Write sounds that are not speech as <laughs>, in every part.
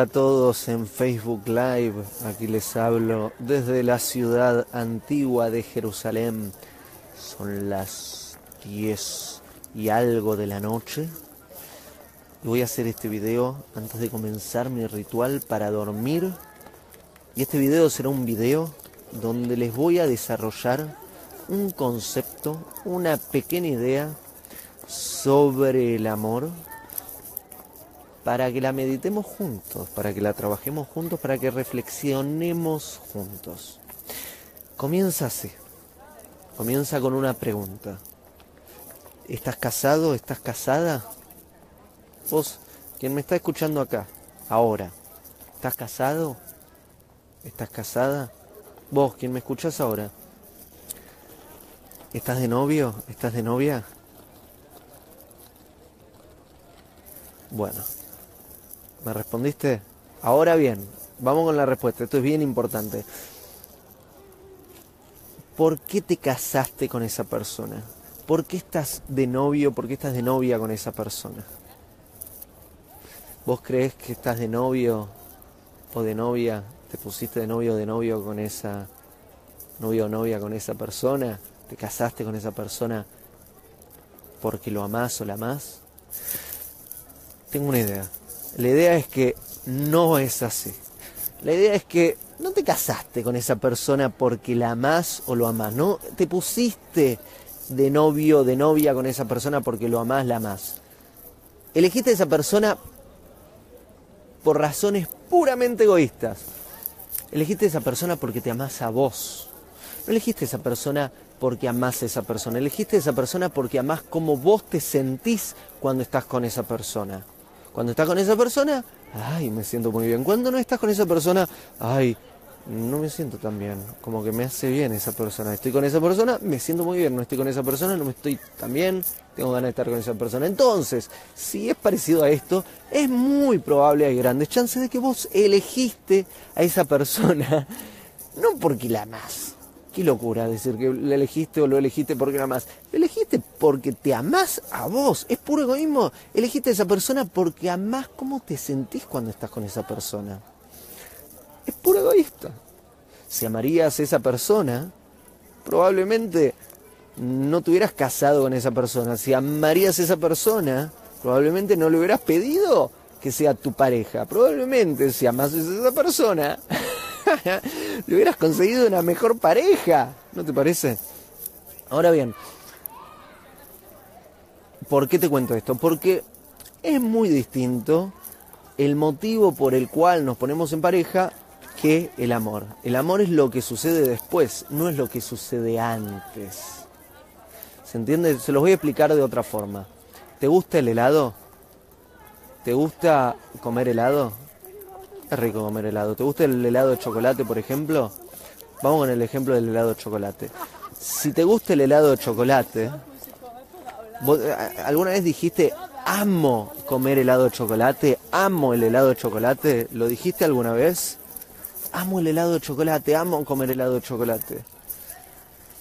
Hola a todos en Facebook Live. Aquí les hablo desde la ciudad antigua de Jerusalén. Son las 10 y algo de la noche. Y voy a hacer este video antes de comenzar mi ritual para dormir. Y este video será un video donde les voy a desarrollar un concepto, una pequeña idea sobre el amor para que la meditemos juntos, para que la trabajemos juntos, para que reflexionemos juntos. Comienza así. Comienza con una pregunta. ¿Estás casado? ¿Estás casada? Vos, quien me está escuchando acá, ahora, ¿estás casado? ¿Estás casada? Vos, quien me escuchas ahora, ¿estás de novio? ¿Estás de novia? Bueno, ¿Me respondiste? Ahora bien, vamos con la respuesta. Esto es bien importante. ¿Por qué te casaste con esa persona? ¿Por qué estás de novio? ¿Por qué estás de novia con esa persona? ¿Vos crees que estás de novio o de novia? ¿Te pusiste de novio o de novio con esa novio o novia con esa persona? ¿Te casaste con esa persona porque lo amás o la amás? Tengo una idea. La idea es que no es así. La idea es que no te casaste con esa persona porque la amás o lo amás. No te pusiste de novio o de novia con esa persona porque lo amás, la amás. Elegiste a esa persona por razones puramente egoístas. Elegiste a esa persona porque te amás a vos. No elegiste a esa persona porque amás a esa persona. Elegiste a esa persona porque amás como vos te sentís cuando estás con esa persona. Cuando estás con esa persona, ay, me siento muy bien. Cuando no estás con esa persona, ay, no me siento tan bien. Como que me hace bien esa persona. Estoy con esa persona, me siento muy bien. No estoy con esa persona, no me estoy tan bien. Tengo ganas de estar con esa persona. Entonces, si es parecido a esto, es muy probable, hay grandes chances de que vos elegiste a esa persona, <laughs> no porque la amás, Qué locura decir que le elegiste o lo elegiste porque la amás. Lo elegiste porque te amás a vos. Es puro egoísmo. Elegiste a esa persona porque amás cómo te sentís cuando estás con esa persona. Es puro egoísta. Si amarías a esa persona, probablemente no te hubieras casado con esa persona. Si amarías a esa persona, probablemente no le hubieras pedido que sea tu pareja. Probablemente si amas a esa persona, <laughs> <laughs> le hubieras conseguido una mejor pareja, ¿no te parece? Ahora bien, ¿por qué te cuento esto? Porque es muy distinto el motivo por el cual nos ponemos en pareja que el amor. El amor es lo que sucede después, no es lo que sucede antes. ¿Se entiende? Se los voy a explicar de otra forma. ¿Te gusta el helado? ¿Te gusta comer helado? Es rico comer helado. ¿Te gusta el helado de chocolate, por ejemplo? Vamos con el ejemplo del helado de chocolate. Si te gusta el helado de chocolate, ¿alguna vez dijiste amo comer helado de chocolate? ¿Amo el helado de chocolate? ¿Lo dijiste alguna vez? Amo el helado de chocolate, amo comer helado de chocolate.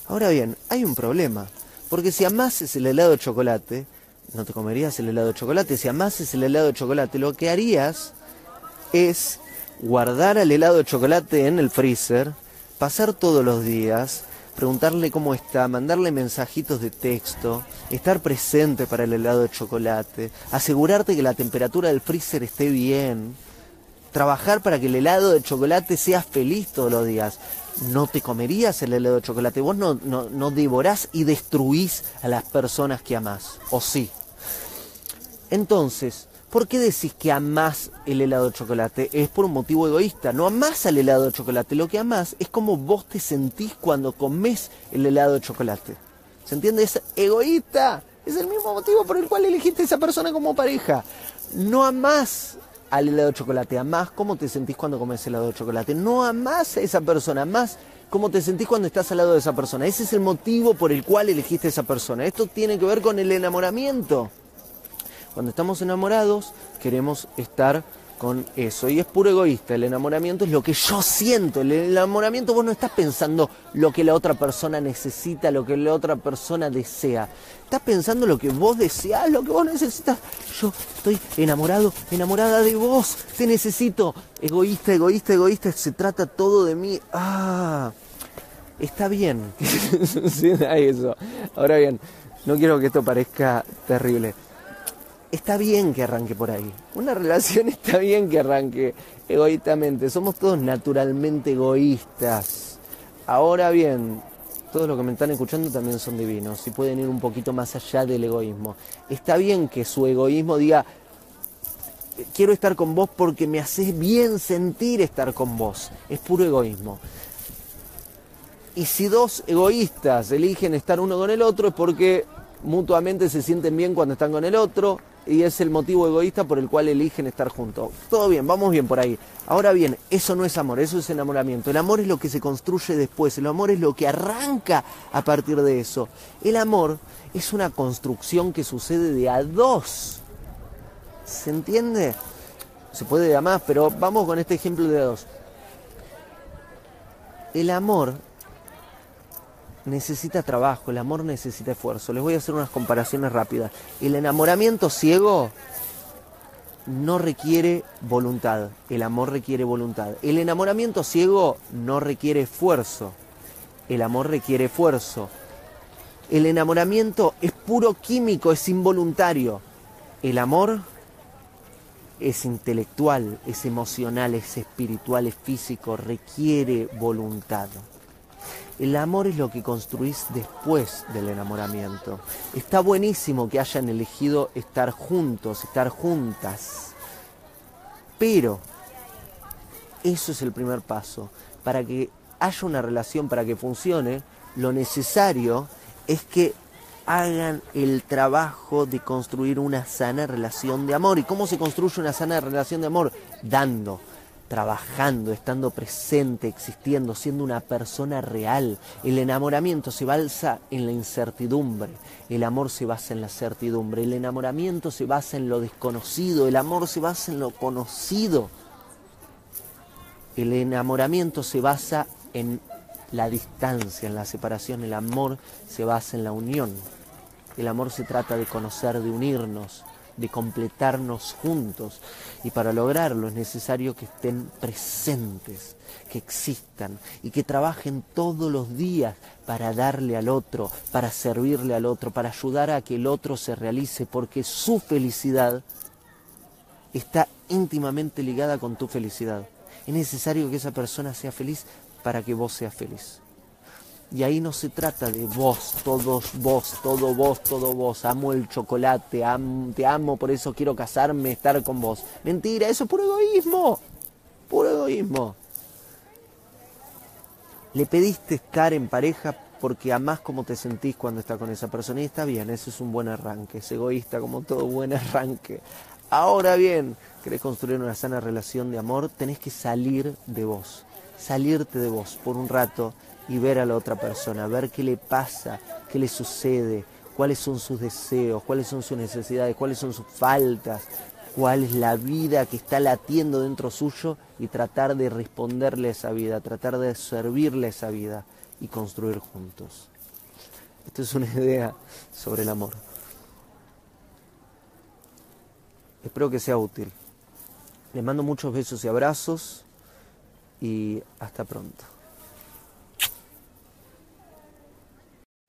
Ahora bien, hay un problema. Porque si amases el helado de chocolate, no te comerías el helado de chocolate. Si amases el helado de chocolate, lo que harías es guardar el helado de chocolate en el freezer, pasar todos los días, preguntarle cómo está, mandarle mensajitos de texto, estar presente para el helado de chocolate, asegurarte que la temperatura del freezer esté bien, trabajar para que el helado de chocolate sea feliz todos los días. No te comerías el helado de chocolate, vos no, no, no devorás y destruís a las personas que amás, o sí. Entonces, ¿Por qué decís que amás el helado de chocolate? Es por un motivo egoísta. No amás al helado de chocolate. Lo que amás es como vos te sentís cuando comés el helado de chocolate. ¿Se entiende? Es egoísta. Es el mismo motivo por el cual elegiste a esa persona como pareja. No amás al helado de chocolate. Amás cómo te sentís cuando comes helado de chocolate. No amás a esa persona. Amás cómo te sentís cuando estás al lado de esa persona. Ese es el motivo por el cual elegiste a esa persona. Esto tiene que ver con el enamoramiento. Cuando estamos enamorados, queremos estar con eso. Y es puro egoísta. El enamoramiento es lo que yo siento. El enamoramiento vos no estás pensando lo que la otra persona necesita, lo que la otra persona desea. Estás pensando lo que vos deseas, lo que vos necesitas. Yo estoy enamorado, enamorada de vos. Te necesito. Egoísta, egoísta, egoísta. Se trata todo de mí. Ah, está bien. <laughs> eso. Ahora bien, no quiero que esto parezca terrible está bien que arranque por ahí. Una relación <laughs> está bien que arranque egoístamente. Somos todos naturalmente egoístas. Ahora bien, todos los que me están escuchando también son divinos y pueden ir un poquito más allá del egoísmo. Está bien que su egoísmo diga, quiero estar con vos porque me haces bien sentir estar con vos. Es puro egoísmo. Y si dos egoístas eligen estar uno con el otro es porque mutuamente se sienten bien cuando están con el otro y es el motivo egoísta por el cual eligen estar juntos. Todo bien, vamos bien por ahí. Ahora bien, eso no es amor, eso es enamoramiento. El amor es lo que se construye después, el amor es lo que arranca a partir de eso. El amor es una construcción que sucede de a dos. ¿Se entiende? Se puede de a más, pero vamos con este ejemplo de a dos. El amor necesita trabajo, el amor necesita esfuerzo. Les voy a hacer unas comparaciones rápidas. El enamoramiento ciego no requiere voluntad, el amor requiere voluntad. El enamoramiento ciego no requiere esfuerzo, el amor requiere esfuerzo. El enamoramiento es puro químico, es involuntario. El amor es intelectual, es emocional, es espiritual, es físico, requiere voluntad. El amor es lo que construís después del enamoramiento. Está buenísimo que hayan elegido estar juntos, estar juntas. Pero eso es el primer paso. Para que haya una relación, para que funcione, lo necesario es que hagan el trabajo de construir una sana relación de amor. ¿Y cómo se construye una sana relación de amor? Dando, trabajando, estando presente, existiendo, siendo una persona real. El enamoramiento se basa en la incertidumbre, el amor se basa en la certidumbre, el enamoramiento se basa en lo desconocido, el amor se basa en lo conocido. El enamoramiento se basa en la distancia, en la separación, el amor se basa en la unión. El amor se trata de conocer, de unirnos, de completarnos juntos. Y para lograrlo es necesario que estén presentes, que existan y que trabajen todos los días para darle al otro, para servirle al otro, para ayudar a que el otro se realice, porque su felicidad está íntimamente ligada con tu felicidad. Es necesario que esa persona sea feliz para que vos seas feliz. Y ahí no se trata de vos, todos vos, todo vos, todo vos. Amo el chocolate, te amo, por eso quiero casarme, estar con vos. Mentira, eso es puro egoísmo. Puro egoísmo. Le pediste estar en pareja porque amás como te sentís cuando estás con esa persona y está bien, eso es un buen arranque, es egoísta como todo buen arranque. Ahora bien, querés construir una sana relación de amor, tenés que salir de vos, salirte de vos por un rato y ver a la otra persona, ver qué le pasa, qué le sucede, cuáles son sus deseos, cuáles son sus necesidades, cuáles son sus faltas, cuál es la vida que está latiendo dentro suyo y tratar de responderle a esa vida, tratar de servirle a esa vida y construir juntos. Esto es una idea sobre el amor. Espero que sea útil. Les mando muchos besos y abrazos y hasta pronto.